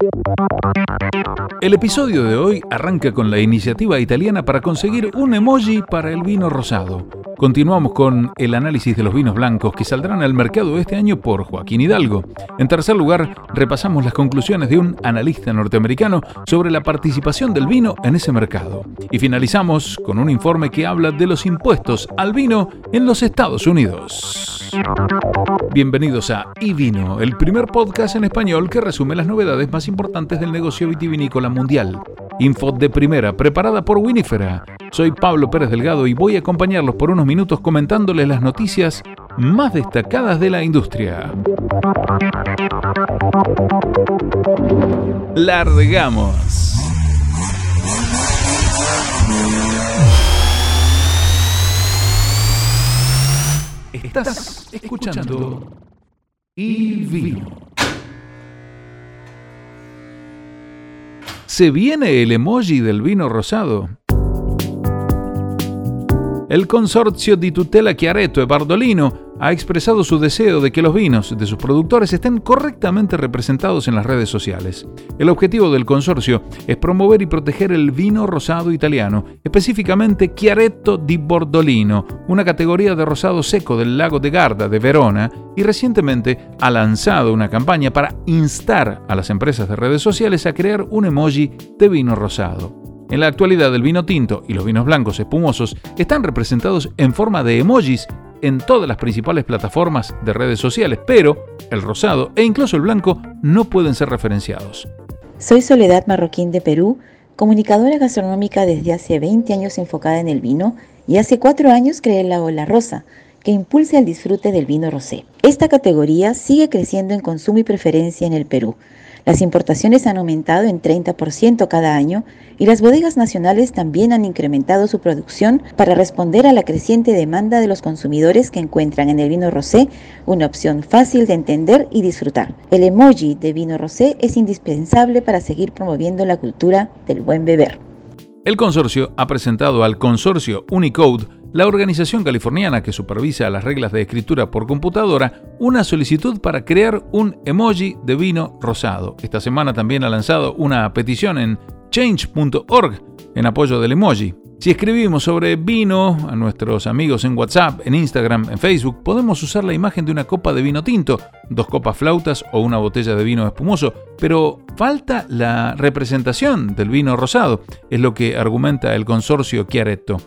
Thank you. El episodio de hoy arranca con la iniciativa italiana para conseguir un emoji para el vino rosado. Continuamos con el análisis de los vinos blancos que saldrán al mercado este año por Joaquín Hidalgo. En tercer lugar, repasamos las conclusiones de un analista norteamericano sobre la participación del vino en ese mercado. Y finalizamos con un informe que habla de los impuestos al vino en los Estados Unidos. Bienvenidos a iVino, el primer podcast en español que resume las novedades más importantes del negocio vitivinícola mundial. Info de primera, preparada por Winifera. Soy Pablo Pérez Delgado y voy a acompañarlos por unos minutos comentándoles las noticias más destacadas de la industria. Largamos. Estás escuchando y vino. ¿Se viene el emoji del vino rosado? El consorcio di tutela Chiaretto e Bardolino ha expresado su deseo de que los vinos de sus productores estén correctamente representados en las redes sociales. El objetivo del consorcio es promover y proteger el vino rosado italiano, específicamente Chiaretto di Bordolino, una categoría de rosado seco del lago de Garda de Verona, y recientemente ha lanzado una campaña para instar a las empresas de redes sociales a crear un emoji de vino rosado. En la actualidad el vino tinto y los vinos blancos espumosos están representados en forma de emojis en todas las principales plataformas de redes sociales, pero el rosado e incluso el blanco no pueden ser referenciados. Soy Soledad Marroquín de Perú, comunicadora gastronómica desde hace 20 años enfocada en el vino y hace 4 años creé la Ola Rosa, que impulsa el disfrute del vino rosé. Esta categoría sigue creciendo en consumo y preferencia en el Perú las importaciones han aumentado en 30% cada año y las bodegas nacionales también han incrementado su producción para responder a la creciente demanda de los consumidores que encuentran en el vino rosé una opción fácil de entender y disfrutar. El emoji de vino rosé es indispensable para seguir promoviendo la cultura del buen beber. El consorcio ha presentado al consorcio Unicode la organización californiana que supervisa las reglas de escritura por computadora una solicitud para crear un emoji de vino rosado. Esta semana también ha lanzado una petición en change.org en apoyo del emoji. Si escribimos sobre vino a nuestros amigos en WhatsApp, en Instagram, en Facebook, podemos usar la imagen de una copa de vino tinto, dos copas flautas o una botella de vino espumoso, pero falta la representación del vino rosado, es lo que argumenta el consorcio Chiaretto.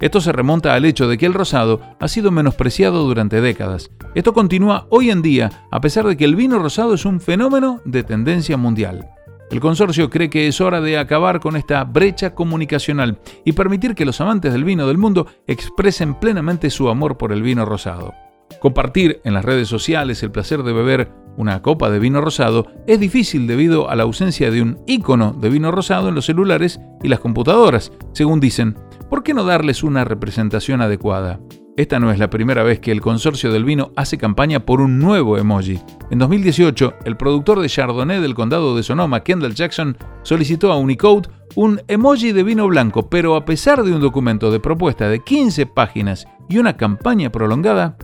Esto se remonta al hecho de que el rosado ha sido menospreciado durante décadas. Esto continúa hoy en día, a pesar de que el vino rosado es un fenómeno de tendencia mundial. El consorcio cree que es hora de acabar con esta brecha comunicacional y permitir que los amantes del vino del mundo expresen plenamente su amor por el vino rosado. Compartir en las redes sociales el placer de beber una copa de vino rosado es difícil debido a la ausencia de un icono de vino rosado en los celulares y las computadoras, según dicen, ¿por qué no darles una representación adecuada? Esta no es la primera vez que el consorcio del vino hace campaña por un nuevo emoji. En 2018, el productor de Chardonnay del condado de Sonoma, Kendall Jackson, solicitó a Unicode un emoji de vino blanco, pero a pesar de un documento de propuesta de 15 páginas y una campaña prolongada,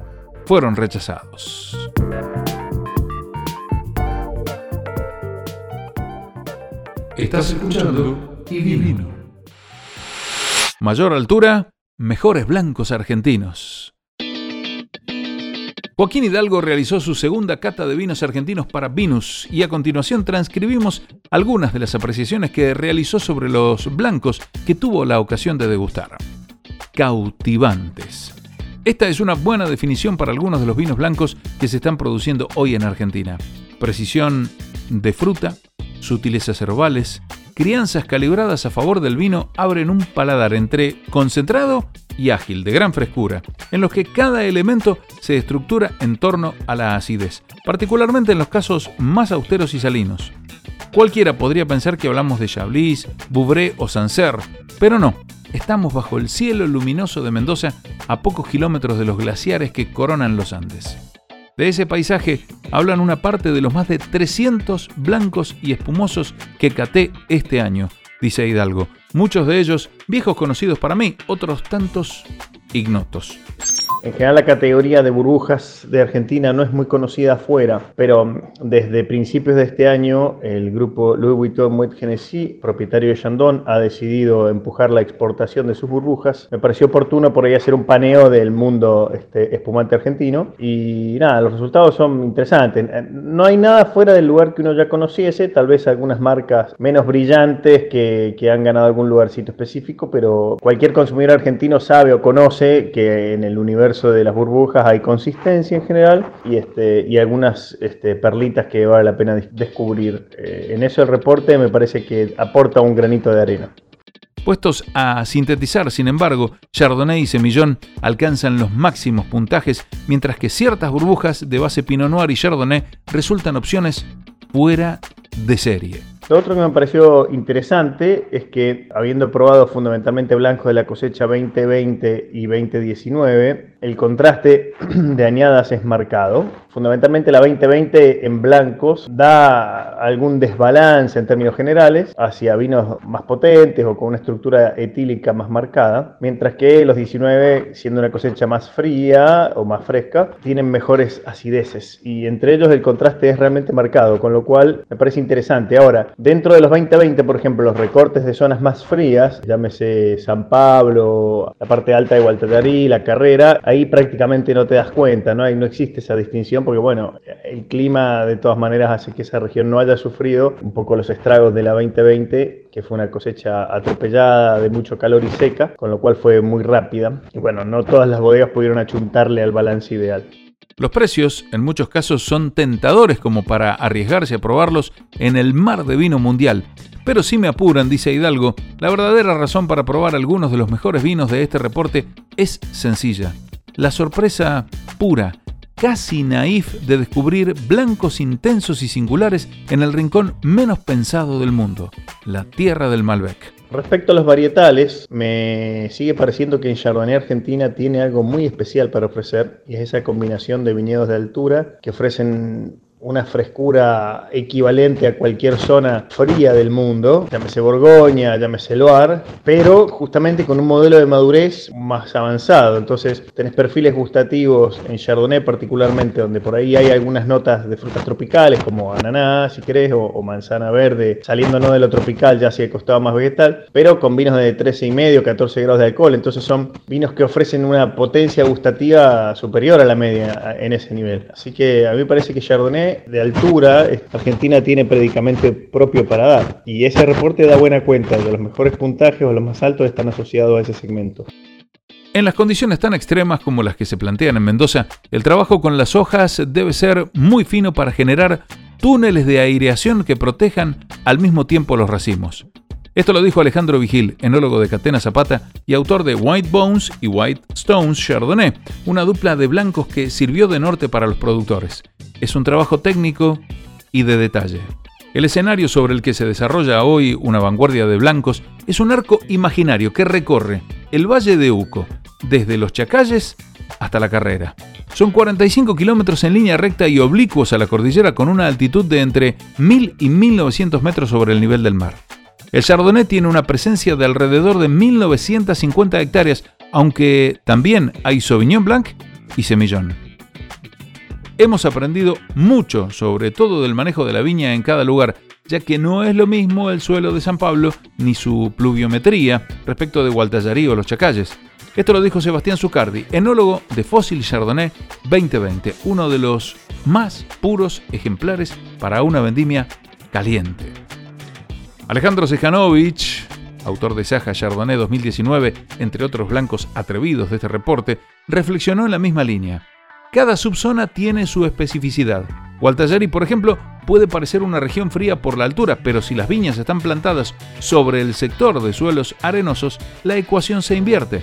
fueron rechazados. Estás escuchando y. Mayor altura, mejores blancos argentinos. Joaquín Hidalgo realizó su segunda cata de vinos argentinos para Vinus y a continuación transcribimos algunas de las apreciaciones que realizó sobre los blancos que tuvo la ocasión de degustar. Cautivantes. Esta es una buena definición para algunos de los vinos blancos que se están produciendo hoy en Argentina. Precisión de fruta, sutilezas herbales, crianzas calibradas a favor del vino abren un paladar entre concentrado y ágil, de gran frescura, en los que cada elemento se estructura en torno a la acidez, particularmente en los casos más austeros y salinos. Cualquiera podría pensar que hablamos de Chablis, Bouvray o Sancerre, pero no, estamos bajo el cielo luminoso de Mendoza a pocos kilómetros de los glaciares que coronan los Andes. De ese paisaje hablan una parte de los más de 300 blancos y espumosos que caté este año, dice Hidalgo. Muchos de ellos viejos conocidos para mí, otros tantos ignotos. En general la categoría de burbujas de Argentina no es muy conocida afuera, pero desde principios de este año el grupo Louis Vuitton Moet Genesis, propietario de Chandon, ha decidido empujar la exportación de sus burbujas. Me pareció oportuno por ahí hacer un paneo del mundo este, espumante argentino y nada, los resultados son interesantes. No hay nada fuera del lugar que uno ya conociese, tal vez algunas marcas menos brillantes que, que han ganado algún lugarcito específico, pero cualquier consumidor argentino sabe o conoce que en el universo de las burbujas hay consistencia en general y, este, y algunas este, perlitas que vale la pena descubrir. Eh, en eso el reporte me parece que aporta un granito de arena. Puestos a sintetizar, sin embargo, Chardonnay y Semillón alcanzan los máximos puntajes, mientras que ciertas burbujas de base Pinot Noir y Chardonnay resultan opciones fuera de serie. Lo otro que me pareció interesante es que, habiendo probado fundamentalmente blancos de la cosecha 2020 y 2019, el contraste de añadas es marcado. Fundamentalmente la 2020 en blancos da algún desbalance en términos generales hacia vinos más potentes o con una estructura etílica más marcada, mientras que los 19, siendo una cosecha más fría o más fresca, tienen mejores acideces y entre ellos el contraste es realmente marcado, con lo cual me parece interesante. Ahora, Dentro de los 2020, por ejemplo, los recortes de zonas más frías, llámese San Pablo, la parte alta de Gualtallarí, la carrera, ahí prácticamente no te das cuenta, ¿no? Ahí no existe esa distinción porque, bueno, el clima de todas maneras hace que esa región no haya sufrido un poco los estragos de la 2020, que fue una cosecha atropellada, de mucho calor y seca, con lo cual fue muy rápida. Y bueno, no todas las bodegas pudieron achuntarle al balance ideal. Los precios en muchos casos son tentadores como para arriesgarse a probarlos en el mar de vino mundial. Pero si me apuran, dice Hidalgo, la verdadera razón para probar algunos de los mejores vinos de este reporte es sencilla. La sorpresa pura, casi naif de descubrir blancos intensos y singulares en el rincón menos pensado del mundo, la tierra del Malbec. Respecto a los varietales, me sigue pareciendo que en Chardonnay Argentina tiene algo muy especial para ofrecer y es esa combinación de viñedos de altura que ofrecen una frescura equivalente a cualquier zona fría del mundo, llámese Borgoña, llámese Loire, pero justamente con un modelo de madurez más avanzado. Entonces tenés perfiles gustativos en Chardonnay particularmente, donde por ahí hay algunas notas de frutas tropicales como ananá, si querés, o, manzana verde, saliendo no de lo tropical, ya hacia el costado más vegetal, pero con vinos de 13,5, 14 grados de alcohol. Entonces son vinos que ofrecen una potencia gustativa superior a la media en ese nivel. Así que a mí parece que Chardonnay de altura, Argentina tiene predicamento propio para dar. Y ese reporte da buena cuenta de los mejores puntajes o los más altos están asociados a ese segmento. En las condiciones tan extremas como las que se plantean en Mendoza, el trabajo con las hojas debe ser muy fino para generar túneles de aireación que protejan al mismo tiempo los racimos. Esto lo dijo Alejandro Vigil, enólogo de Catena Zapata y autor de White Bones y White Stones Chardonnay, una dupla de blancos que sirvió de norte para los productores. Es un trabajo técnico y de detalle. El escenario sobre el que se desarrolla hoy una vanguardia de blancos es un arco imaginario que recorre el Valle de Uco, desde los Chacalles hasta la carrera. Son 45 kilómetros en línea recta y oblicuos a la cordillera con una altitud de entre 1000 y 1900 metros sobre el nivel del mar. El Chardonnay tiene una presencia de alrededor de 1950 hectáreas, aunque también hay Sauvignon Blanc y Semillón. Hemos aprendido mucho sobre todo del manejo de la viña en cada lugar, ya que no es lo mismo el suelo de San Pablo ni su pluviometría respecto de Gualtallarí o los Chacalles. Esto lo dijo Sebastián Zucardi, enólogo de Fósil Chardonnay 2020, uno de los más puros ejemplares para una vendimia caliente. Alejandro Sejanovic, autor de Saja Chardonnay 2019, entre otros blancos atrevidos de este reporte, reflexionó en la misma línea. Cada subzona tiene su especificidad. Gualtallari, por ejemplo, puede parecer una región fría por la altura, pero si las viñas están plantadas sobre el sector de suelos arenosos, la ecuación se invierte.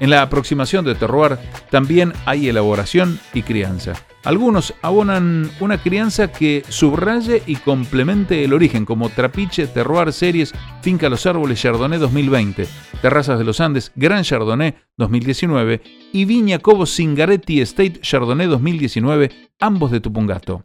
En la aproximación de terroir también hay elaboración y crianza. Algunos abonan una crianza que subraye y complemente el origen, como Trapiche, Terroir Series, Finca Los Árboles Chardonnay 2020, Terrazas de los Andes, Gran Chardonnay 2019 y Viña Cobos Singaretti Estate Chardonnay 2019, ambos de Tupungato.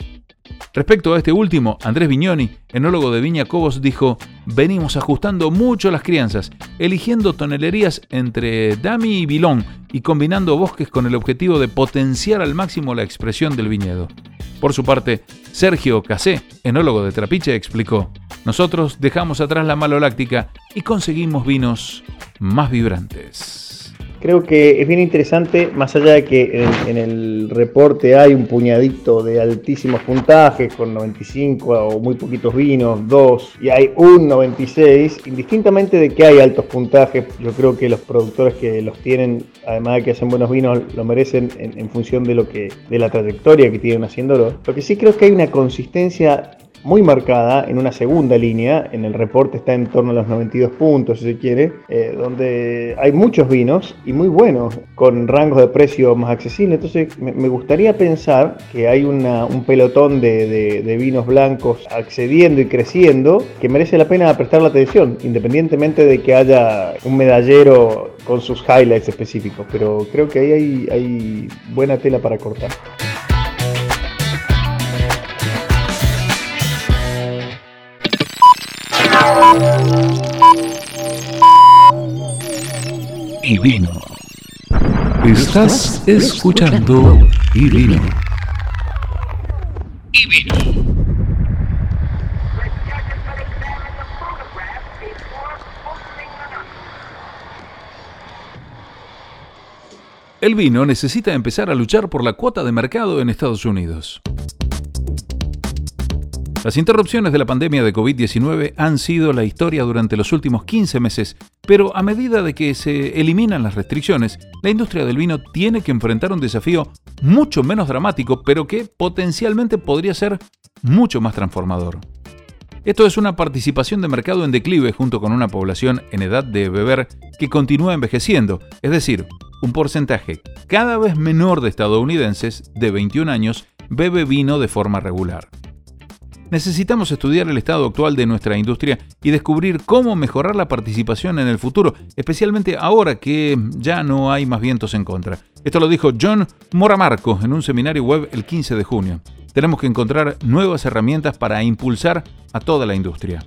Respecto a este último, Andrés Viñoni, enólogo de Viña Cobos, dijo, venimos ajustando mucho las crianzas, eligiendo tonelerías entre Dami y Vilón y combinando bosques con el objetivo de potenciar al máximo la expresión del viñedo. Por su parte, Sergio Casé, enólogo de Trapiche, explicó, nosotros dejamos atrás la maloláctica y conseguimos vinos más vibrantes. Creo que es bien interesante, más allá de que en, el reporte hay un puñadito de altísimos puntajes, con 95 o muy poquitos vinos, 2, y hay un 96, indistintamente de que hay altos puntajes, yo creo que los productores que los tienen, además de que hacen buenos vinos, lo merecen en, función de, lo que, de la trayectoria que tienen haciéndolo. Lo que sí creo que hay una consistencia muy marcada en una segunda línea, en el reporte está en torno a los 92 puntos si se quiere, eh, donde hay muchos vinos y muy buenos, con rangos de precio más accesibles. Entonces me, gustaría pensar que hay un pelotón de, vinos blancos accediendo y creciendo que merece la pena prestar la atención, independientemente de que haya un medallero con sus highlights específicos, pero creo que ahí hay buena tela para cortar. Y vino. Estás escuchando y vino. Y vino. El vino necesita empezar a luchar por la cuota de mercado en Estados Unidos. Las interrupciones de la pandemia de COVID-19 han sido la historia durante los últimos 15 meses, pero a medida de que se eliminan las restricciones, la industria del vino tiene que enfrentar un desafío mucho menos dramático, pero que potencialmente podría ser mucho más transformador. Esto es una participación de mercado en declive junto con una población en edad de beber que continúa envejeciendo, es decir, un porcentaje cada vez menor de estadounidenses de 21 años bebe vino de forma regular. Necesitamos estudiar el estado actual de nuestra industria y descubrir cómo mejorar la participación en el futuro, especialmente ahora que ya no hay más vientos en contra. Esto lo dijo John Moramarco en un seminario web el 15 de junio. Tenemos que encontrar nuevas herramientas para impulsar a toda la industria.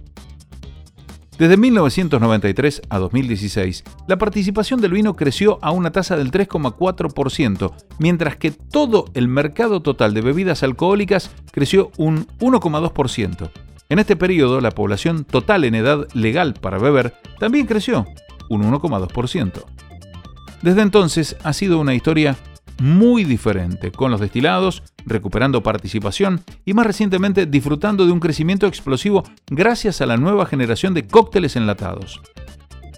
Desde 1993 a 2016, la participación del vino creció a una tasa del 3,4%, mientras que todo el mercado total de bebidas alcohólicas creció un 1,2%. En este periodo, la población total en edad legal para beber también creció un 1,2%. Desde entonces ha sido una historia muy diferente, con los destilados recuperando participación y más recientemente disfrutando de un crecimiento explosivo gracias a la nueva generación de cócteles enlatados.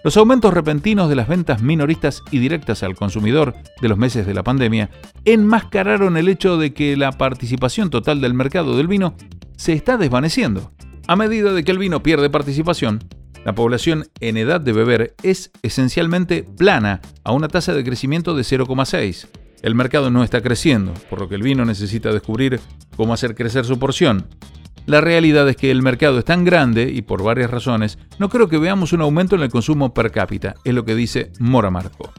Los aumentos repentinos de las ventas minoristas y directas al consumidor de los meses de la pandemia enmascararon el hecho de que la participación total del mercado del vino se está desvaneciendo. A medida de que el vino pierde participación, la población en edad de beber es esencialmente plana a una tasa de crecimiento de 0,6. El mercado no está creciendo, por lo que el vino necesita descubrir cómo hacer crecer su porción. La realidad es que el mercado es tan grande y por varias razones, no creo que veamos un aumento en el consumo per cápita, es lo que dice Mora Marco.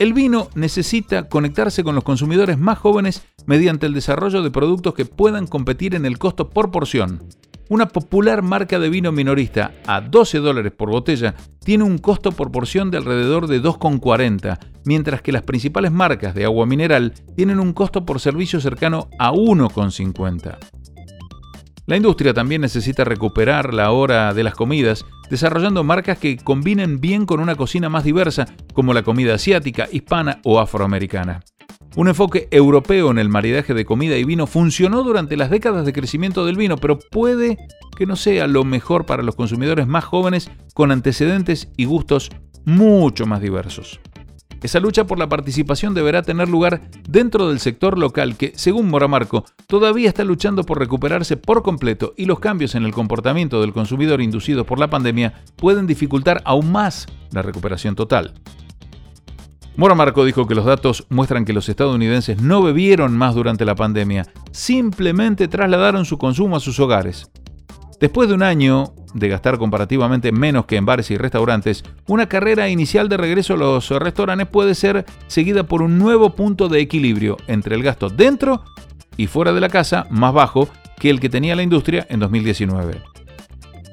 El vino necesita conectarse con los consumidores más jóvenes mediante el desarrollo de productos que puedan competir en el costo por porción, una popular marca de vino minorista a 12 dólares por botella tiene un costo por porción de alrededor de 2,40, mientras que las principales marcas de agua mineral tienen un costo por servicio cercano a 1,50. La industria también necesita recuperar la hora de las comidas, desarrollando marcas que combinen bien con una cocina más diversa, como la comida asiática, hispana o afroamericana. Un enfoque europeo en el maridaje de comida y vino funcionó durante las décadas de crecimiento del vino, pero puede que no sea lo mejor para los consumidores más jóvenes con antecedentes y gustos mucho más diversos. Esa lucha por la participación deberá tener lugar dentro del sector local que, según Moramarco, todavía está luchando por recuperarse por completo y los cambios en el comportamiento del consumidor inducidos por la pandemia pueden dificultar aún más la recuperación total. Mora Marco dijo que los datos muestran que los estadounidenses no bebieron más durante la pandemia, simplemente trasladaron su consumo a sus hogares. Después de un año de gastar comparativamente menos que en bares y restaurantes, una carrera inicial de regreso a los restaurantes puede ser seguida por un nuevo punto de equilibrio entre el gasto dentro y fuera de la casa más bajo que el que tenía la industria en 2019.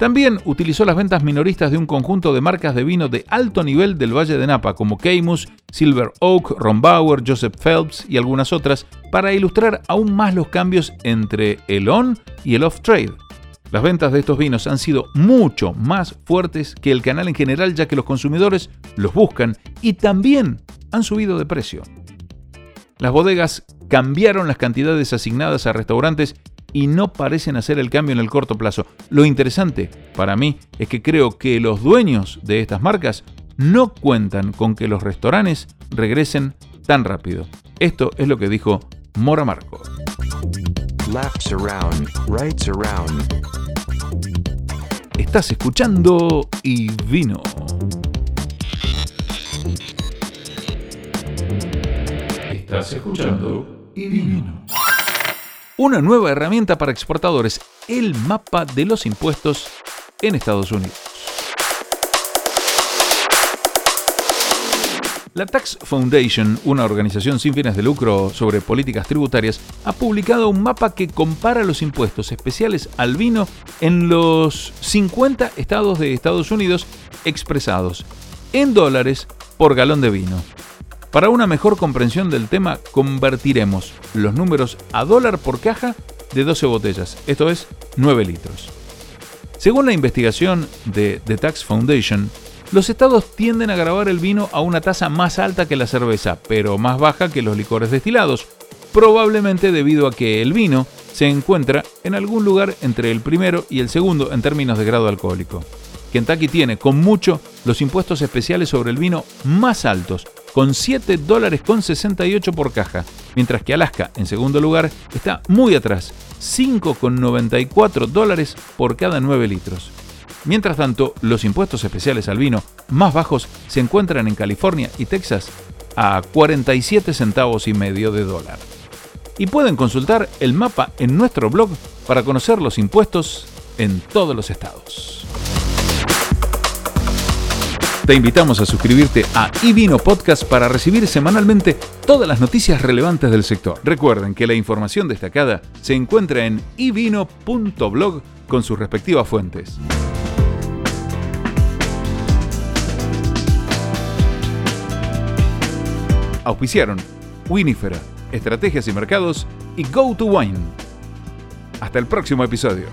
También utilizó las ventas minoristas de un conjunto de marcas de vino de alto nivel del Valle de Napa, como Keimus, Silver Oak, Rombauer, Joseph Phelps y algunas otras, para ilustrar aún más los cambios entre el on y el off trade. Las ventas de estos vinos han sido mucho más fuertes que el canal en general ya que los consumidores los buscan y también han subido de precio. Las bodegas cambiaron las cantidades asignadas a restaurantes y no parecen hacer el cambio en el corto plazo. Lo interesante para mí es que creo que los dueños de estas marcas no cuentan con que los restaurantes regresen tan rápido. Esto es lo que dijo Mora Marco. Estás escuchando y vino. Estás escuchando y vino. Una nueva herramienta para exportadores, el mapa de los impuestos en Estados Unidos. La Tax Foundation, una organización sin fines de lucro sobre políticas tributarias, ha publicado un mapa que compara los impuestos especiales al vino en los 50 estados de Estados Unidos expresados en dólares por galón de vino. Para una mejor comprensión del tema, convertiremos los números a dólar por caja de 12 botellas, esto es 9 litros. Según la investigación de The Tax Foundation, los estados tienden a grabar el vino a una tasa más alta que la cerveza, pero más baja que los licores destilados, probablemente debido a que el vino se encuentra en algún lugar entre el primero y el segundo en términos de grado alcohólico. Kentucky tiene, con mucho, los impuestos especiales sobre el vino más altos, con 7 dólares con 68 por caja, mientras que Alaska, en segundo lugar, está muy atrás, 5,94 dólares por cada 9 litros. Mientras tanto, los impuestos especiales al vino más bajos se encuentran en California y Texas a 47 centavos y medio de dólar. Y pueden consultar el mapa en nuestro blog para conocer los impuestos en todos los estados. Te invitamos a suscribirte a iVino Podcast para recibir semanalmente todas las noticias relevantes del sector. Recuerden que la información destacada se encuentra en ivino.blog con sus respectivas fuentes. Auspiciaron Winifera, Estrategias y Mercados y Go to Wine. Hasta el próximo episodio.